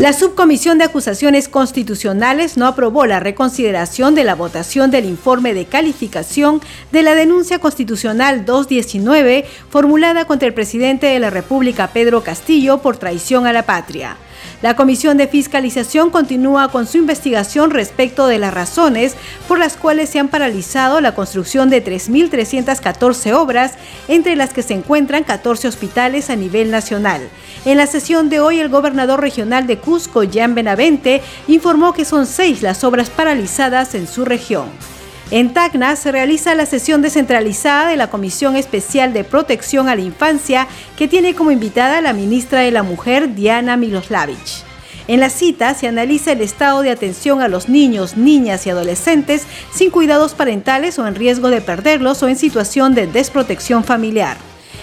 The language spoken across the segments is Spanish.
La Subcomisión de Acusaciones Constitucionales no aprobó la reconsideración de la votación del informe de calificación de la denuncia constitucional 219 formulada contra el presidente de la República, Pedro Castillo, por traición a la patria. La Comisión de Fiscalización continúa con su investigación respecto de las razones por las cuales se han paralizado la construcción de 3.314 obras, entre las que se encuentran 14 hospitales a nivel nacional. En la sesión de hoy, el gobernador regional de Cusco, Jan Benavente, informó que son seis las obras paralizadas en su región. En Tacna se realiza la sesión descentralizada de la Comisión Especial de Protección a la Infancia, que tiene como invitada la ministra de la Mujer, Diana Miloslavich. En la cita se analiza el estado de atención a los niños, niñas y adolescentes sin cuidados parentales o en riesgo de perderlos o en situación de desprotección familiar.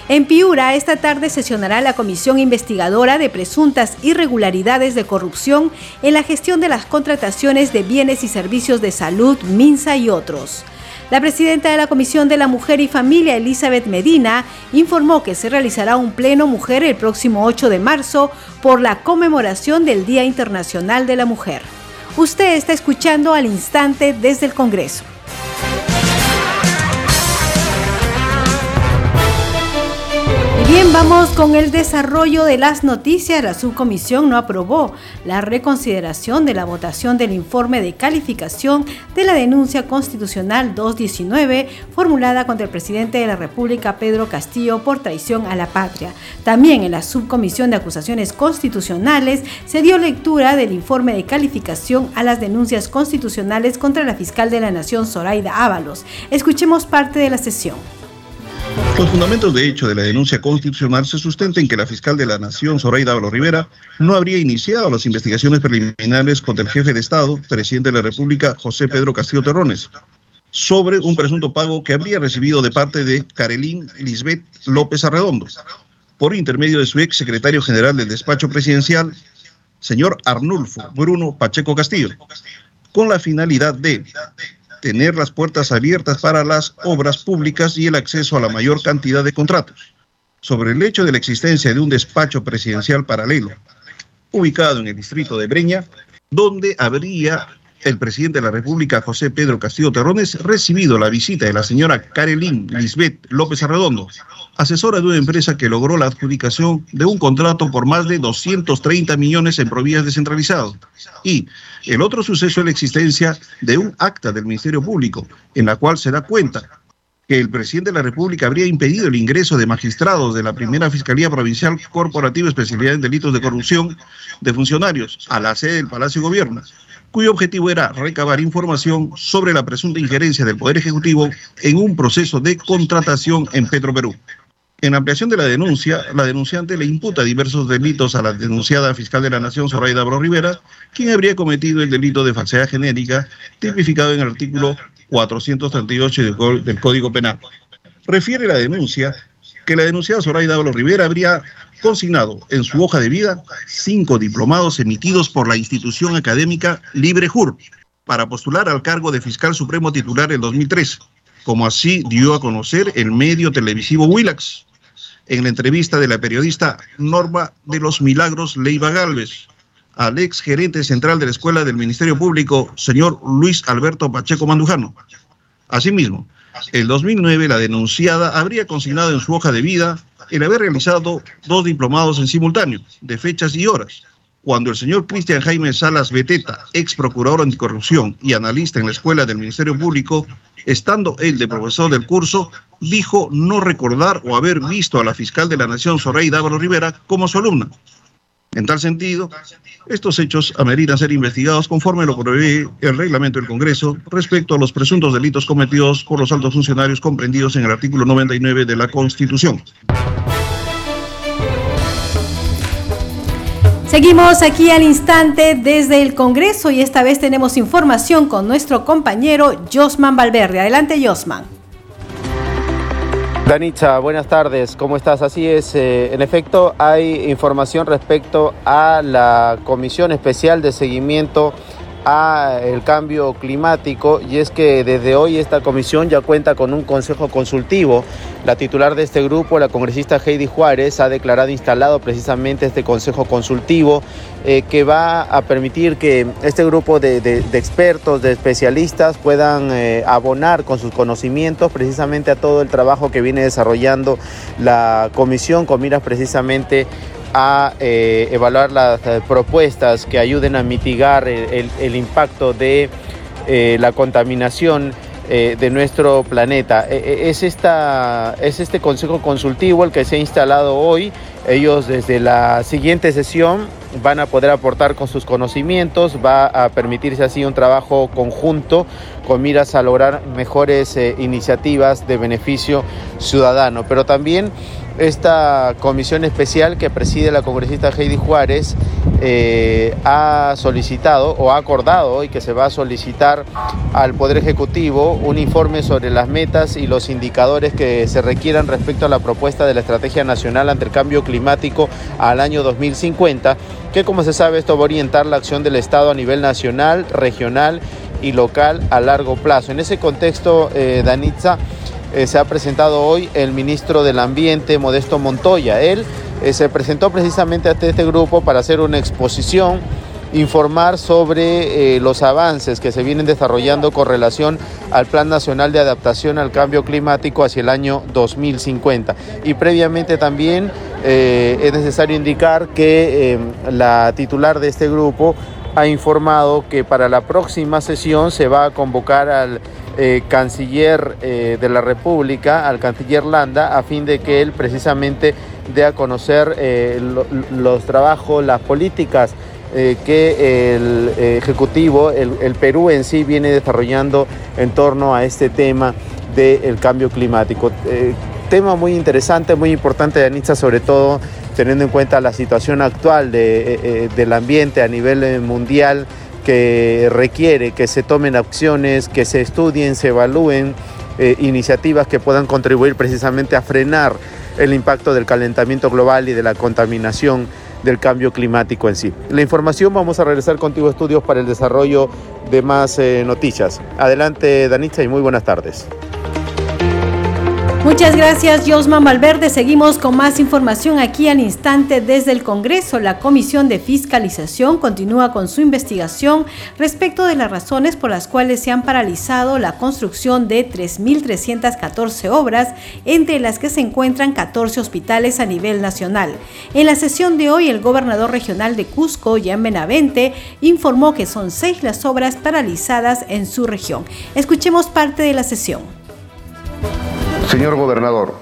En Piura, esta tarde sesionará la comisión investigadora de presuntas irregularidades de corrupción en la gestión de las contrataciones de bienes y servicios de salud, MINSA y otros. La presidenta de la Comisión de la Mujer y Familia, Elizabeth Medina, informó que se realizará un pleno mujer el próximo 8 de marzo por la conmemoración del Día Internacional de la Mujer. Usted está escuchando al instante desde el Congreso. Bien, vamos con el desarrollo de las noticias. La subcomisión no aprobó la reconsideración de la votación del informe de calificación de la denuncia constitucional 219 formulada contra el presidente de la República, Pedro Castillo, por traición a la patria. También en la subcomisión de acusaciones constitucionales se dio lectura del informe de calificación a las denuncias constitucionales contra la fiscal de la Nación, Zoraida Ábalos. Escuchemos parte de la sesión. Los fundamentos de hecho de la denuncia constitucional se sustentan en que la fiscal de la Nación, Zoraida Álvaro Rivera, no habría iniciado las investigaciones preliminares contra el jefe de Estado, presidente de la República, José Pedro Castillo Terrones, sobre un presunto pago que habría recibido de parte de Carelín Lisbeth López Arredondo, por intermedio de su ex secretario general del despacho presidencial, señor Arnulfo Bruno Pacheco Castillo, con la finalidad de tener las puertas abiertas para las obras públicas y el acceso a la mayor cantidad de contratos. Sobre el hecho de la existencia de un despacho presidencial paralelo, ubicado en el distrito de Breña, donde habría el presidente de la República, José Pedro Castillo Terrones, recibido la visita de la señora Karelin Lisbeth López Arredondo, asesora de una empresa que logró la adjudicación de un contrato por más de 230 millones en provías descentralizado. Y el otro suceso es la existencia de un acta del Ministerio Público, en la cual se da cuenta que el presidente de la República habría impedido el ingreso de magistrados de la primera Fiscalía Provincial Corporativa Especialidad en Delitos de Corrupción de funcionarios a la sede del Palacio de Gobierno, cuyo objetivo era recabar información sobre la presunta injerencia del Poder Ejecutivo en un proceso de contratación en Petroperú. En ampliación de la denuncia, la denunciante le imputa diversos delitos a la denunciada fiscal de la Nación, Zoraida Bro Rivera, quien habría cometido el delito de falsedad genérica, tipificado en el artículo 438 del, Código Penal. Refiere la denuncia que la denunciada Zoraida Bro Rivera habría consignado en su hoja de vida cinco diplomados emitidos por la institución académica LibreJur para postular al cargo de fiscal supremo titular en 2003, como así dio a conocer el medio televisivo Willax en la entrevista de la periodista Norma de los Milagros Leiva Galvez al ex gerente central de la Escuela del Ministerio Público, señor Luis Alberto Pacheco Mandujano. Asimismo, en 2009 la denunciada habría consignado en su hoja de vida el haber realizado dos diplomados en simultáneo, de fechas y horas, cuando el señor Cristian Jaime Salas Beteta, ex procurador anticorrupción y analista en la Escuela del Ministerio Público, estando él de profesor del curso, dijo no recordar o haber visto a la fiscal de la Nación, Soraya Dávalo Rivera, como su alumna. En tal sentido, estos hechos ameritan ser investigados conforme lo prevé el reglamento del Congreso respecto a los presuntos delitos cometidos por los altos funcionarios comprendidos en el artículo 99 de la Constitución. Seguimos aquí al instante desde el Congreso y esta vez tenemos información con nuestro compañero Josman Valverde. Adelante, Josman. Danitza, buenas tardes, ¿cómo estás? Así es, eh, en efecto hay información respecto a la Comisión Especial de Seguimiento a el cambio climático y es que desde hoy esta comisión ya cuenta con un consejo consultivo. La titular de este grupo, la congresista Heidi Juárez, ha declarado instalado precisamente este consejo consultivo eh, que va a permitir que este grupo de, expertos, de especialistas puedan eh, abonar con sus conocimientos precisamente a todo el trabajo que viene desarrollando la comisión con miras precisamente a eh, evaluar las eh, propuestas que ayuden a mitigar el, impacto de eh, la contaminación de nuestro planeta. E, e, es, esta, es este consejo consultivo el que se ha instalado hoy. Ellos desde la siguiente sesión van a poder aportar con sus conocimientos, va a permitirse así un trabajo conjunto con miras a lograr mejores iniciativas de beneficio ciudadano, pero también esta comisión especial que preside la congresista Heidi Juárez eh, ha solicitado o ha acordado hoy que se va a solicitar al Poder Ejecutivo un informe sobre las metas y los indicadores que se requieran respecto a la propuesta de la Estrategia Nacional ante el Cambio Climático al año 2050, que como se sabe esto va a orientar la acción del Estado a nivel nacional, regional y local a largo plazo. En ese contexto, eh, Danitza, eh, se ha presentado hoy el ministro del Ambiente, Modesto Montoya. Él eh, se presentó precisamente ante este grupo para hacer una exposición, informar sobre eh, los avances que se vienen desarrollando con relación al Plan Nacional de Adaptación al Cambio Climático hacia el año 2050. Y previamente también es necesario indicar que la titular de este grupo ha informado que para la próxima sesión se va a convocar al eh, canciller eh, de la República, al canciller Landa, a fin de que él precisamente dé a conocer eh, los trabajos, las políticas que el Ejecutivo, el, Perú en sí viene desarrollando en torno a este tema del cambio climático. tema muy interesante, muy importante, Anitza, sobre todo teniendo en cuenta la situación actual del ambiente a nivel mundial que requiere que se tomen acciones, que se estudien, se evalúen eh, iniciativas que puedan contribuir precisamente a frenar el impacto del calentamiento global y de la contaminación del cambio climático en sí. La información vamos a regresar contigo estudios para el desarrollo de más eh, noticias. Adelante Danitza y muy buenas tardes. Muchas gracias, Josman Valverde. Seguimos con más información aquí al instante desde el Congreso. La Comisión de Fiscalización continúa con su investigación respecto de las razones por las cuales se han paralizado la construcción de 3.314 obras, entre las que se encuentran 14 hospitales a nivel nacional. En la sesión de hoy, el gobernador regional de Cusco, Jan Benavente, informó que son seis las obras paralizadas en su región. Escuchemos parte de la sesión. Señor gobernador,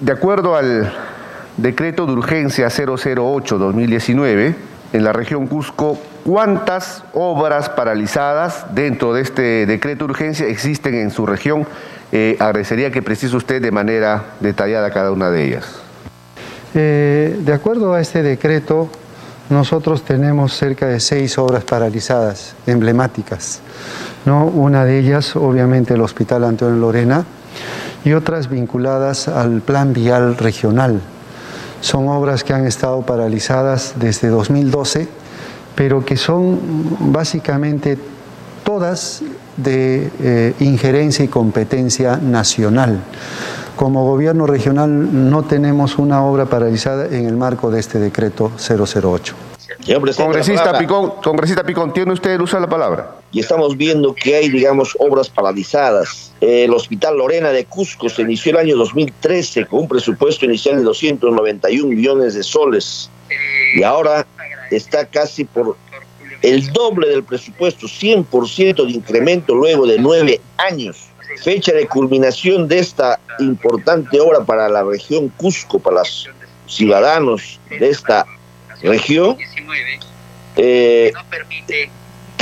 de acuerdo al decreto de urgencia 008-2019, en la región Cusco, ¿cuántas obras paralizadas dentro de este decreto de urgencia existen en su región? Eh, agradecería que precise usted de manera detallada cada una de ellas. Eh, de acuerdo a este decreto, nosotros tenemos cerca de seis obras paralizadas, emblemáticas. ¿no? Una de ellas, obviamente, el Hospital Antonio Lorena, y otras vinculadas al Plan Vial Regional. Son obras que han estado paralizadas desde 2012, pero que son básicamente todas de eh, injerencia y competencia nacional. Como gobierno regional no tenemos una obra paralizada en el marco de este decreto 008. Congresista Picón, congresista Picón, tiene usted el uso de la palabra. Y estamos viendo que hay, digamos, obras paralizadas. El Hospital Lorena de Cusco se inició el año 2013 con un presupuesto inicial de 291 millones de soles. Y ahora está casi por el doble del presupuesto, 100% de incremento luego de nueve años. Fecha de culminación de esta importante obra para la región Cusco, para los ciudadanos de esta región eh,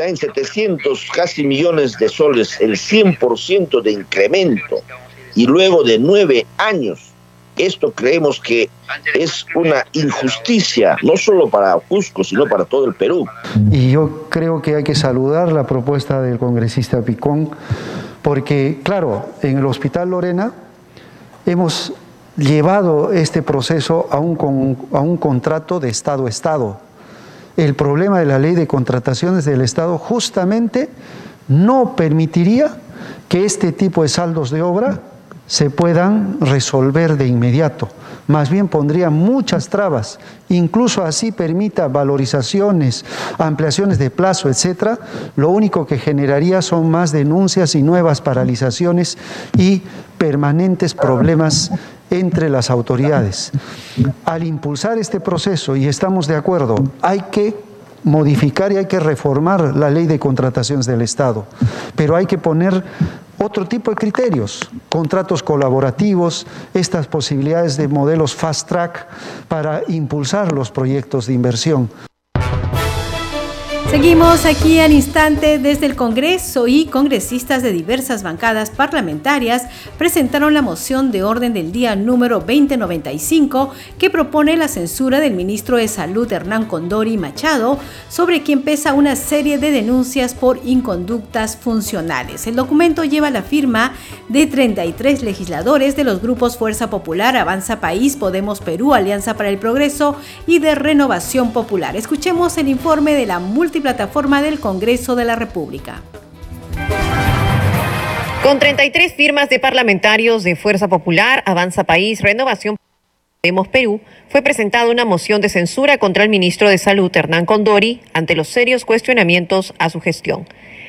está en 700 casi millones de soles, el 100% de incremento, y luego de nueve años Esto creemos que es una injusticia, no solo para Cusco, sino para todo el Perú. Y yo creo que hay que saludar la propuesta del congresista Picón, porque, claro, en el Hospital Lorena hemos llevado este proceso a un, a un contrato de Estado-Estado. El problema de la ley de contrataciones del Estado justamente no permitiría que este tipo de saldos de obra se puedan resolver de inmediato. Más bien pondría muchas trabas, incluso así permita valorizaciones, ampliaciones de plazo, etcétera. Lo único que generaría son más denuncias y nuevas paralizaciones y permanentes problemas entre las autoridades. Al impulsar este proceso, y estamos de acuerdo, hay que modificar y hay que reformar la ley de contrataciones del Estado, pero hay que poner otro tipo de criterios, contratos colaborativos, estas posibilidades de modelos fast track para impulsar los proyectos de inversión. Seguimos aquí al instante desde el Congreso y congresistas de diversas bancadas parlamentarias presentaron la moción de orden del día número 2095 que propone la censura del ministro de Salud Hernán Condori Machado, sobre quien pesa una serie de denuncias por inconductas funcionales. El documento lleva la firma de 33 legisladores de los grupos Fuerza Popular, Avanza País, Podemos Perú, Alianza para el Progreso y de Renovación Popular. Escuchemos el informe de la multi plataforma del Congreso de la República. Con 33 firmas de parlamentarios de Fuerza Popular, Avanza País, Renovación Podemos Perú, fue presentada una moción de censura contra el ministro de Salud, Hernán Condori, ante los serios cuestionamientos a su gestión.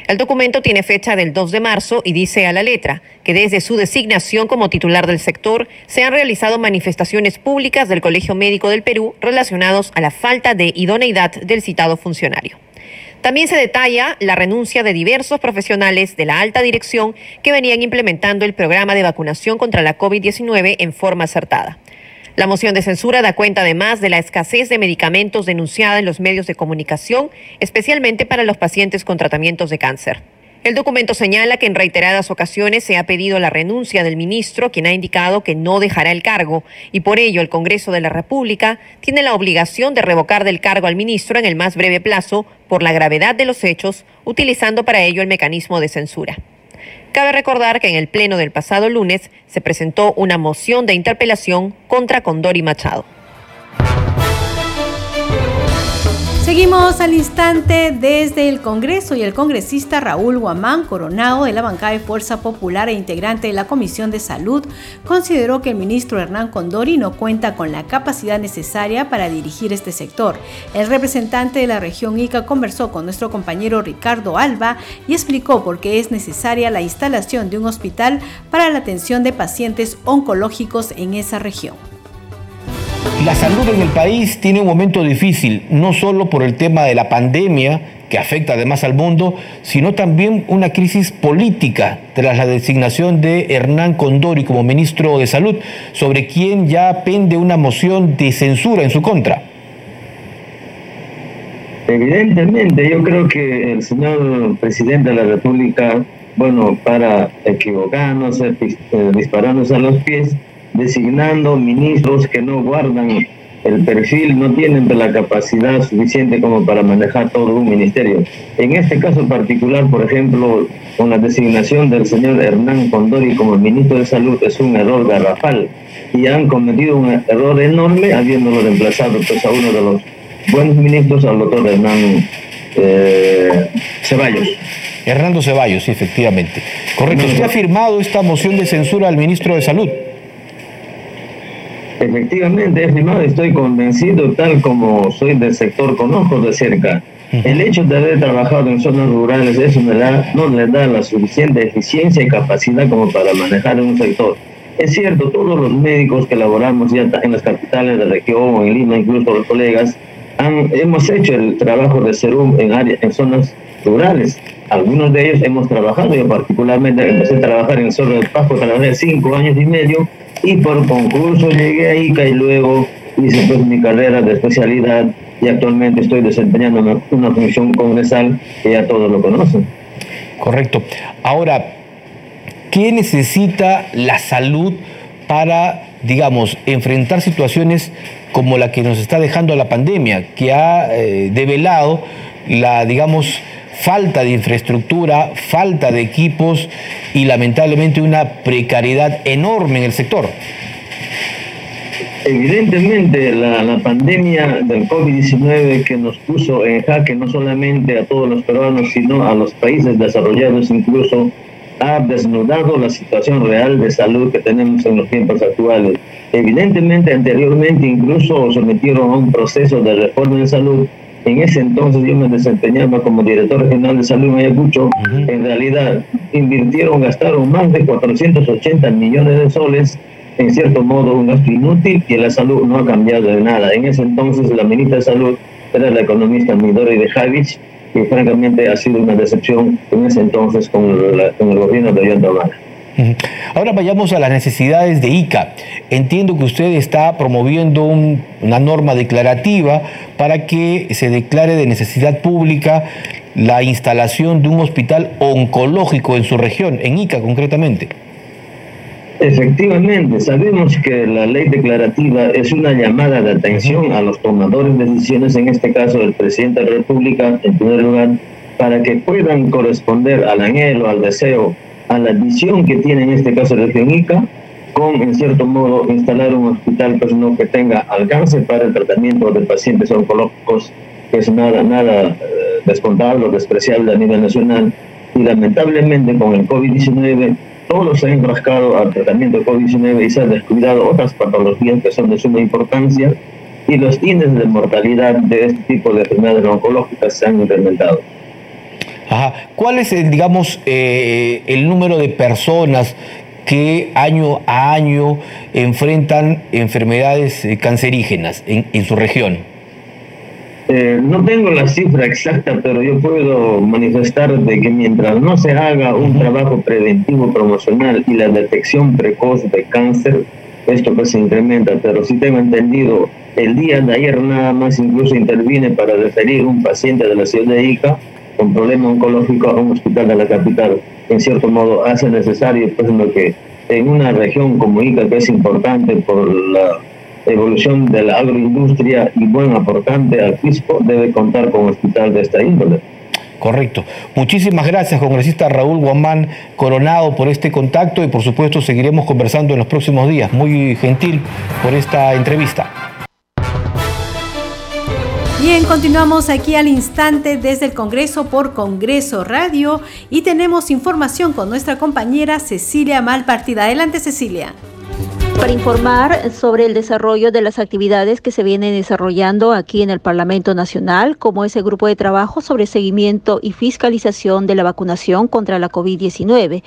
El documento tiene fecha del 2 de marzo y dice a la letra que desde su designación como titular del sector se han realizado manifestaciones públicas del Colegio Médico del Perú relacionados a la falta de idoneidad del citado funcionario. También se detalla la renuncia de diversos profesionales de la alta dirección que venían implementando el programa de vacunación contra la COVID-19 en forma acertada. La moción de censura da cuenta además de la escasez de medicamentos denunciada en los medios de comunicación, especialmente para los pacientes con tratamientos de cáncer. El documento señala que en reiteradas ocasiones se ha pedido la renuncia del ministro, quien ha indicado que no dejará el cargo, y por ello el Congreso de la República tiene la obligación de revocar del cargo al ministro en el más breve plazo por la gravedad de los hechos, utilizando para ello el mecanismo de censura. Cabe recordar que en el Pleno del pasado lunes se presentó una moción de interpelación contra Condori Machado. Seguimos al instante desde el Congreso y el congresista Raúl Guamán Coronado de la bancada de Fuerza Popular e integrante de la Comisión de Salud consideró que el ministro Hernán Condori no cuenta con la capacidad necesaria para dirigir este sector. El representante de la región Ica conversó con nuestro compañero Ricardo Alba y explicó por qué es necesaria la instalación de un hospital para la atención de pacientes oncológicos en esa región. La salud en el país tiene un momento difícil, no solo por el tema de la pandemia, que afecta además al mundo, sino también una crisis política tras la designación de Hernán Condori como ministro de Salud, sobre quien ya pende una moción de censura en su contra. Evidentemente, yo creo que el señor presidente de la República, bueno, para equivocarnos, eh, dispararnos a los pies, designando ministros que no guardan el perfil, no tienen la capacidad suficiente como para manejar todo un ministerio. En este caso particular, por ejemplo, con la designación del señor Hernán Condori como ministro de Salud es un error garrafal y han cometido un error enorme habiéndolo reemplazado pues, a uno de los buenos ministros, al doctor Hernán eh, Ceballos. Hernando Ceballos, sí, efectivamente. Correcto. ¿Usted ha firmado esta moción de censura al ministro de Salud? Efectivamente, estimado, estoy convencido, tal como soy del sector, conozco de cerca. El hecho de haber trabajado en zonas rurales eso me da, no le da la suficiente eficiencia y capacidad como para manejar un sector. Es cierto, todos los médicos que laboramos ya en las capitales de región o en Lima, incluso los colegas, han, hemos hecho el trabajo de Serum en, área, en zonas rurales. Algunos de ellos hemos trabajado, yo particularmente empecé a trabajar en Zorro del Pajo, trabajé cinco años y medio y por concurso llegué a ICA y luego hice pues mi carrera de especialidad y actualmente estoy desempeñando una, función congresal que ya todos lo conocen. Correcto. Ahora, ¿qué necesita la salud para digamos, enfrentar situaciones como la que nos está dejando la pandemia, que ha eh, develado la, digamos, falta de infraestructura, falta de equipos y lamentablemente una precariedad enorme en el sector. Evidentemente, la, pandemia del COVID-19 que nos puso en jaque no solamente a todos los peruanos, sino a los países desarrollados incluso, ha desnudado la situación real de salud que tenemos en los tiempos actuales. Evidentemente, anteriormente incluso sometieron a un proceso de reforma en salud. En ese entonces yo me desempeñaba como director regional de salud en Ayacucho. En realidad, invirtieron, gastaron más de 480 millones de soles en cierto modo un gasto inútil y la salud no ha cambiado de nada. En ese entonces la ministra de Salud era la economista Midori de Javich y francamente ha sido una decepción en ese entonces con, el gobierno de Ollanta Ahora vayamos a las necesidades de ICA. Entiendo que usted está promoviendo una norma declarativa para que se declare de necesidad pública la instalación de un hospital oncológico en su región, en ICA concretamente. Efectivamente, sabemos que la ley declarativa es una llamada de atención a los tomadores de decisiones, en este caso el presidente de la República, en primer lugar, para que puedan corresponder al anhelo, al deseo, a la visión que tiene en este caso la ICA, con, en cierto modo, instalar un hospital pues, no que tenga alcance para el tratamiento de pacientes oncológicos, que es nada, nada eh, descontable o despreciable a nivel nacional. Y lamentablemente con el COVID-19 todos se han enfrascado al tratamiento de COVID-19 y se han descuidado otras patologías que son de suma importancia y los índices de mortalidad de este tipo de enfermedades oncológicas se han incrementado. Ajá. ¿Cuál es, el, digamos, eh, el número de personas que año a año enfrentan enfermedades eh, cancerígenas en su región? Eh, no tengo la cifra exacta, pero yo puedo manifestar de que mientras no se haga un trabajo preventivo promocional y la detección precoz de cáncer, esto pues se incrementa, pero si tengo entendido, el día de ayer nada más incluso intervine para referir un paciente de la ciudad de Ica con problema oncológico a un hospital de la capital. En cierto modo hace necesario, pues, lo que en una región como Ica, que es importante por la evolución de la agroindustria y buen aportante al fisco debe contar con un hospital de esta índole. Correcto. Muchísimas gracias, congresista Raúl Guamán Coronado, por este contacto y por supuesto seguiremos conversando en los próximos días. Muy gentil por esta entrevista. Bien, continuamos aquí al instante desde el Congreso por Congreso Radio y tenemos información con nuestra compañera Cecilia Malpartida. Adelante, Cecilia para informar sobre el desarrollo de las actividades que se vienen desarrollando aquí en el Parlamento Nacional, como ese grupo de trabajo sobre seguimiento y fiscalización de la vacunación contra la COVID-19.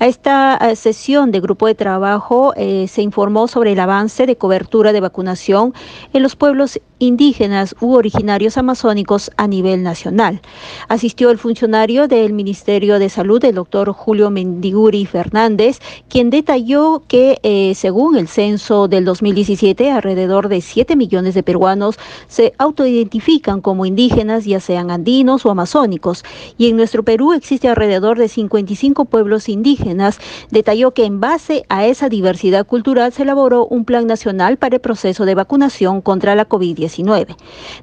A esta sesión de grupo de trabajo eh, se informó sobre el avance de cobertura de vacunación en los pueblos indígenas u originarios amazónicos a nivel nacional. Asistió el funcionario del Ministerio de Salud, el doctor Julio Mendiguri Fernández, quien detalló que, eh, según el censo del 2017, alrededor de 7 millones de peruanos se autoidentifican como indígenas, ya sean andinos o amazónicos, y en nuestro Perú existe alrededor de 55 pueblos indígenas. Detalló que en base a esa diversidad cultural se elaboró un plan nacional para el proceso de vacunación contra la COVID-19.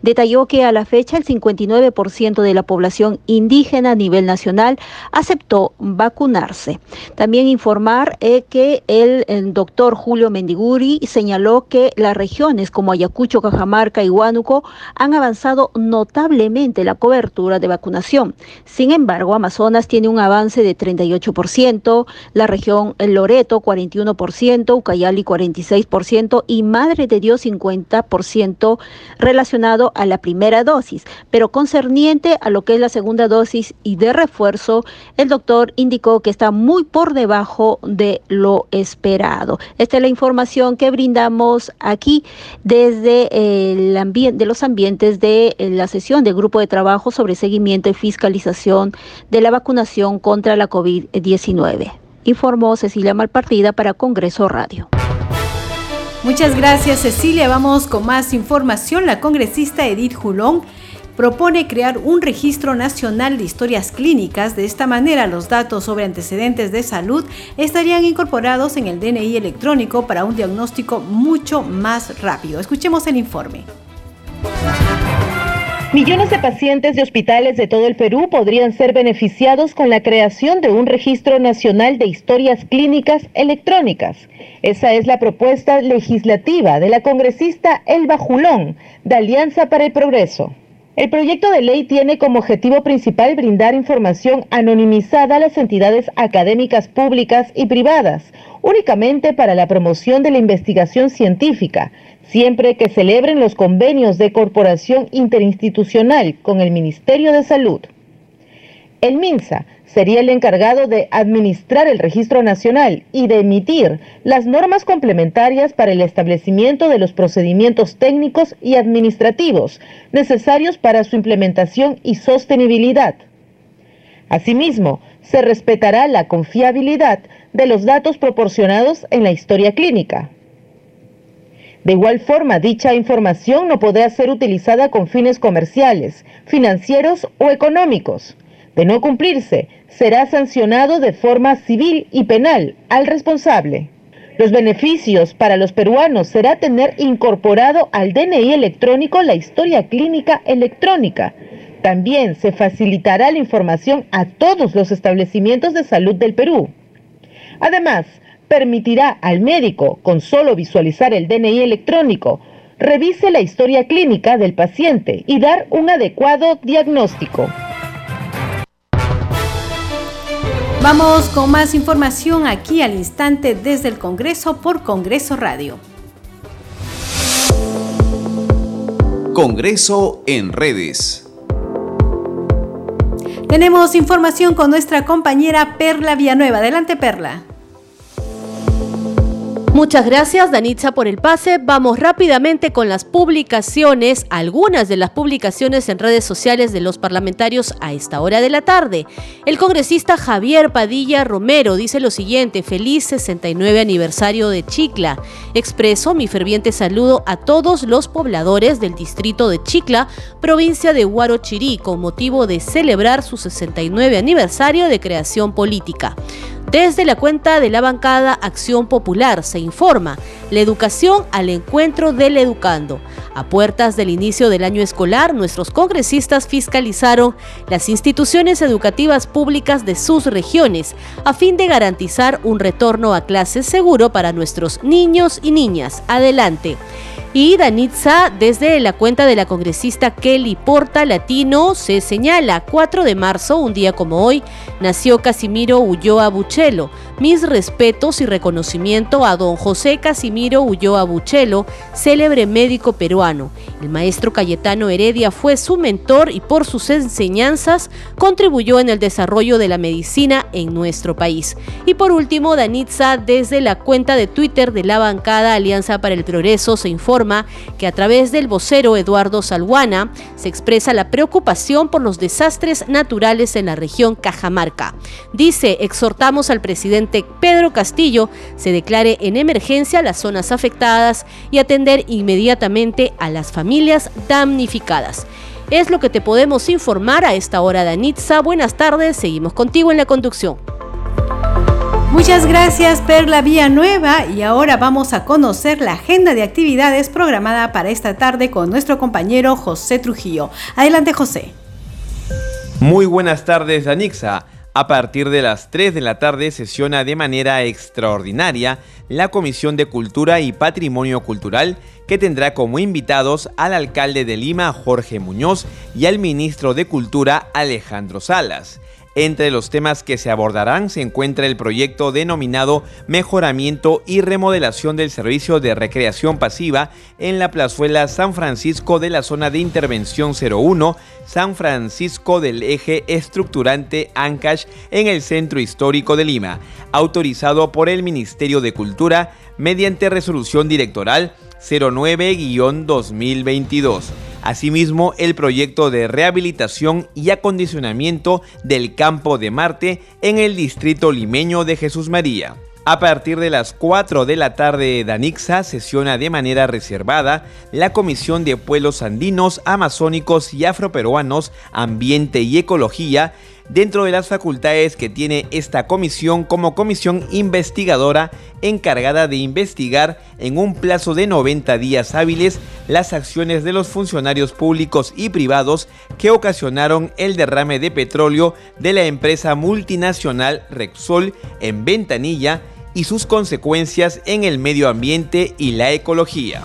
Detalló que a la fecha el 59% de la población indígena a nivel nacional aceptó vacunarse. También informar eh, que el, doctor Julio Mendiguri señaló que las regiones como Ayacucho, Cajamarca y Huánuco han avanzado notablemente la cobertura de vacunación. Sin embargo, Amazonas tiene un avance de 38%, la región Loreto 41%, Ucayali 46% y Madre de Dios 50% relacionado a la primera dosis, pero concerniente a lo que es la segunda dosis y de refuerzo, el doctor indicó que está muy por debajo de lo esperado. Esta es la información que brindamos aquí desde el ambiente, de los ambientes de eh, la sesión del grupo de trabajo sobre seguimiento y fiscalización de la vacunación contra la COVID-19. Informó Cecilia Malpartida para Congreso Radio. Muchas gracias Cecilia. Vamos con más información. La congresista Edith Julón propone crear un registro nacional de historias clínicas. De esta manera, los datos sobre antecedentes de salud estarían incorporados en el DNI electrónico para un diagnóstico mucho más rápido. Escuchemos el informe. Millones de pacientes de hospitales de todo el Perú podrían ser beneficiados con la creación de un registro nacional de historias clínicas electrónicas. Esa es la propuesta legislativa de la congresista Elba Julón, de Alianza para el Progreso. El proyecto de ley tiene como objetivo principal brindar información anonimizada a las entidades académicas públicas y privadas, únicamente para la promoción de la investigación científica, siempre que celebren los convenios de corporación interinstitucional con el Ministerio de Salud. El MINSA sería el encargado de administrar el registro nacional y de emitir las normas complementarias para el establecimiento de los procedimientos técnicos y administrativos necesarios para su implementación y sostenibilidad. Asimismo, se respetará la confiabilidad de los datos proporcionados en la historia clínica. De igual forma, dicha información no podrá ser utilizada con fines comerciales, financieros o económicos. De no cumplirse, será sancionado de forma civil y penal al responsable. Los beneficios para los peruanos será tener incorporado al DNI electrónico la historia clínica electrónica. También se facilitará la información a todos los establecimientos de salud del Perú. Además, permitirá al médico, con solo visualizar el DNI electrónico, revise la historia clínica del paciente y dar un adecuado diagnóstico. Vamos con más información aquí al instante desde el Congreso por Congreso Radio. Congreso en redes. Tenemos información con nuestra compañera Perla Villanueva. Adelante, Perla. Muchas gracias, Danitza, por el pase. Vamos rápidamente con las publicaciones, algunas de las publicaciones en redes sociales de los parlamentarios a esta hora de la tarde. El congresista Javier Padilla Romero dice lo siguiente: Feliz 69 aniversario de Chicla. Expreso mi ferviente saludo a todos los pobladores del distrito de Chicla, provincia de Huarochirí, con motivo de celebrar su 69 aniversario de creación política. Desde la cuenta de la bancada Acción Popular se informa la educación al encuentro del educando. A puertas del inicio del año escolar, nuestros congresistas fiscalizaron las instituciones educativas públicas de sus regiones a fin de garantizar un retorno a clases seguro para nuestros niños y niñas. Adelante. Y Danitza, desde la cuenta de la congresista Kelly Porta Latino, se señala 4 de marzo, un día como hoy, nació Casimiro Ulloa Buchelo. Mis respetos y reconocimiento a don José Casimiro Ulloa Buchelo, célebre médico peruano. El maestro Cayetano Heredia fue su mentor y por sus enseñanzas contribuyó en el desarrollo de la medicina en nuestro país. Y por último, Danitza, desde la cuenta de Twitter de la bancada Alianza para el Progreso, se informa que a través del vocero Eduardo Salguana se expresa la preocupación por los desastres naturales en la región Cajamarca. Dice, exhortamos al presidente Pedro Castillo se declare en emergencia las zonas afectadas y atender inmediatamente a las familias damnificadas. Es lo que te podemos informar a esta hora, Danitza. Buenas tardes, seguimos contigo en la conducción. Muchas gracias Perla Nueva y ahora vamos a conocer la agenda de actividades programada para esta tarde con nuestro compañero José Trujillo. Adelante José. Muy buenas tardes Anixa. A partir de las 3 de la tarde sesiona de manera extraordinaria la Comisión de Cultura y Patrimonio Cultural que tendrá como invitados al alcalde de Lima Jorge Muñoz y al ministro de Cultura Alejandro Salas. Entre los temas que se abordarán se encuentra el proyecto denominado Mejoramiento y Remodelación del Servicio de Recreación Pasiva en la plazuela San Francisco de la zona de intervención 01, San Francisco del Eje Estructurante Ancash en el Centro Histórico de Lima, autorizado por el Ministerio de Cultura mediante resolución directoral 09-2022. Asimismo, el proyecto de rehabilitación y acondicionamiento del campo de Marte en el distrito limeño de Jesús María. A partir de las 4 de la tarde, Danixa sesiona de manera reservada la Comisión de Pueblos Andinos, Amazónicos y Afroperuanos, Ambiente y Ecología, dentro de las facultades que tiene esta comisión como comisión investigadora encargada de investigar en un plazo de 90 días hábiles las acciones de los funcionarios públicos y privados que ocasionaron el derrame de petróleo de la empresa multinacional Rexol en Ventanilla y sus consecuencias en el medio ambiente y la ecología.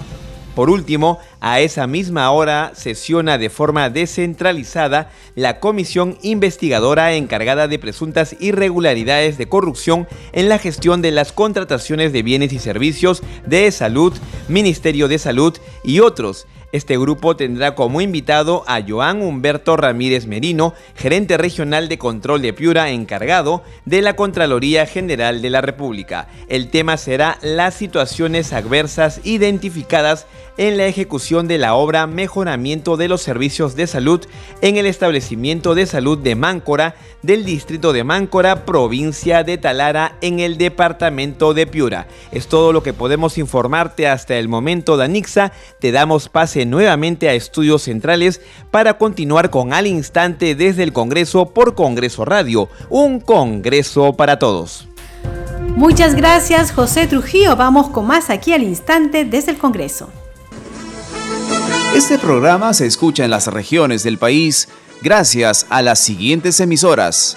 Por último, a esa misma hora sesiona de forma descentralizada la comisión investigadora encargada de presuntas irregularidades de corrupción en la gestión de las contrataciones de bienes y servicios de salud, Ministerio de Salud y otros este grupo tendrá como invitado a Joan Humberto Ramírez Merino, gerente regional de control de Piura encargado de la Contraloría General de la República. El tema será las situaciones adversas identificadas en la ejecución de la obra Mejoramiento de los Servicios de Salud en el establecimiento de salud de Máncora del distrito de Máncora, provincia de Talara, en el departamento de Piura. Es todo lo que podemos informarte hasta el momento, Danixa. Te damos pase nuevamente a Estudios Centrales para continuar con Al Instante desde el Congreso por Congreso Radio, un Congreso para todos. Muchas gracias, José Trujillo. Vamos con más aquí al instante desde el Congreso. Este programa se escucha en las regiones del país gracias a las siguientes emisoras.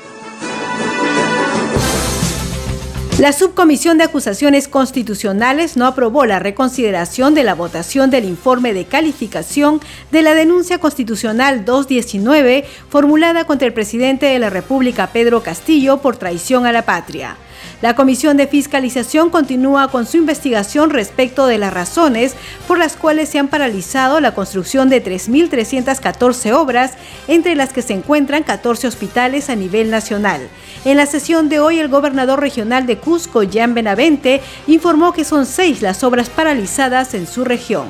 La Subcomisión de Acusaciones Constitucionales no aprobó la reconsideración de la votación del informe de calificación de la denuncia constitucional 219 formulada contra el presidente de la República, Pedro Castillo, por traición a la patria. La Comisión de Fiscalización continúa con su investigación respecto de las razones por las cuales se han paralizado la construcción de 3.314 obras, entre las que se encuentran 14 hospitales a nivel nacional. En la sesión de hoy, el gobernador regional de Cusco, Jan Benavente, informó que son seis las obras paralizadas en su región.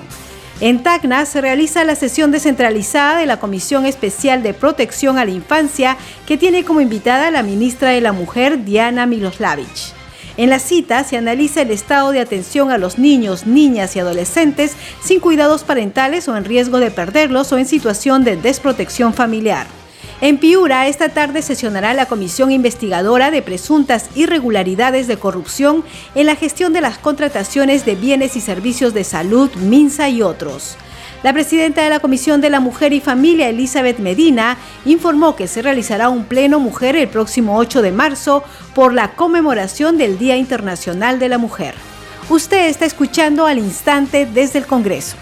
En Tacna se realiza la sesión descentralizada de la Comisión Especial de Protección a la Infancia, que tiene como invitada a la ministra de la Mujer, Diana Miloslavich. En la cita se analiza el estado de atención a los niños, niñas y adolescentes sin cuidados parentales o en riesgo de perderlos o en situación de desprotección familiar. En Piura, esta tarde sesionará la comisión investigadora de presuntas irregularidades de corrupción en la gestión de las contrataciones de bienes y servicios de salud, MINSA y otros. La presidenta de la Comisión de la Mujer y Familia, Elizabeth Medina, informó que se realizará un pleno mujer el próximo 8 de marzo por la conmemoración del Día Internacional de la Mujer. Usted está escuchando al instante desde el Congreso.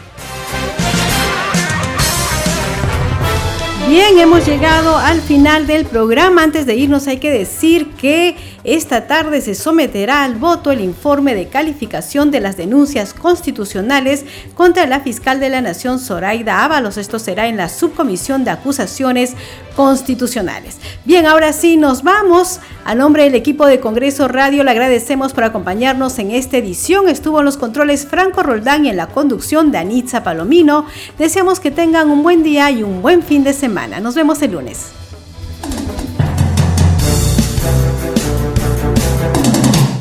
Bien, hemos llegado al final del programa. Antes de irnos hay que decir que esta tarde se someterá al voto el informe de calificación de las denuncias constitucionales contra la fiscal de la Nación, Zoraida Ábalos. Esto será en la subcomisión de acusaciones constitucionales. Bien, ahora sí nos vamos. A nombre del equipo de Congreso Radio le agradecemos por acompañarnos en esta edición. Estuvo en los controles Franco Roldán y en la conducción de Anitza Palomino. Deseamos que tengan un buen día y un buen fin de semana. Nos vemos el lunes.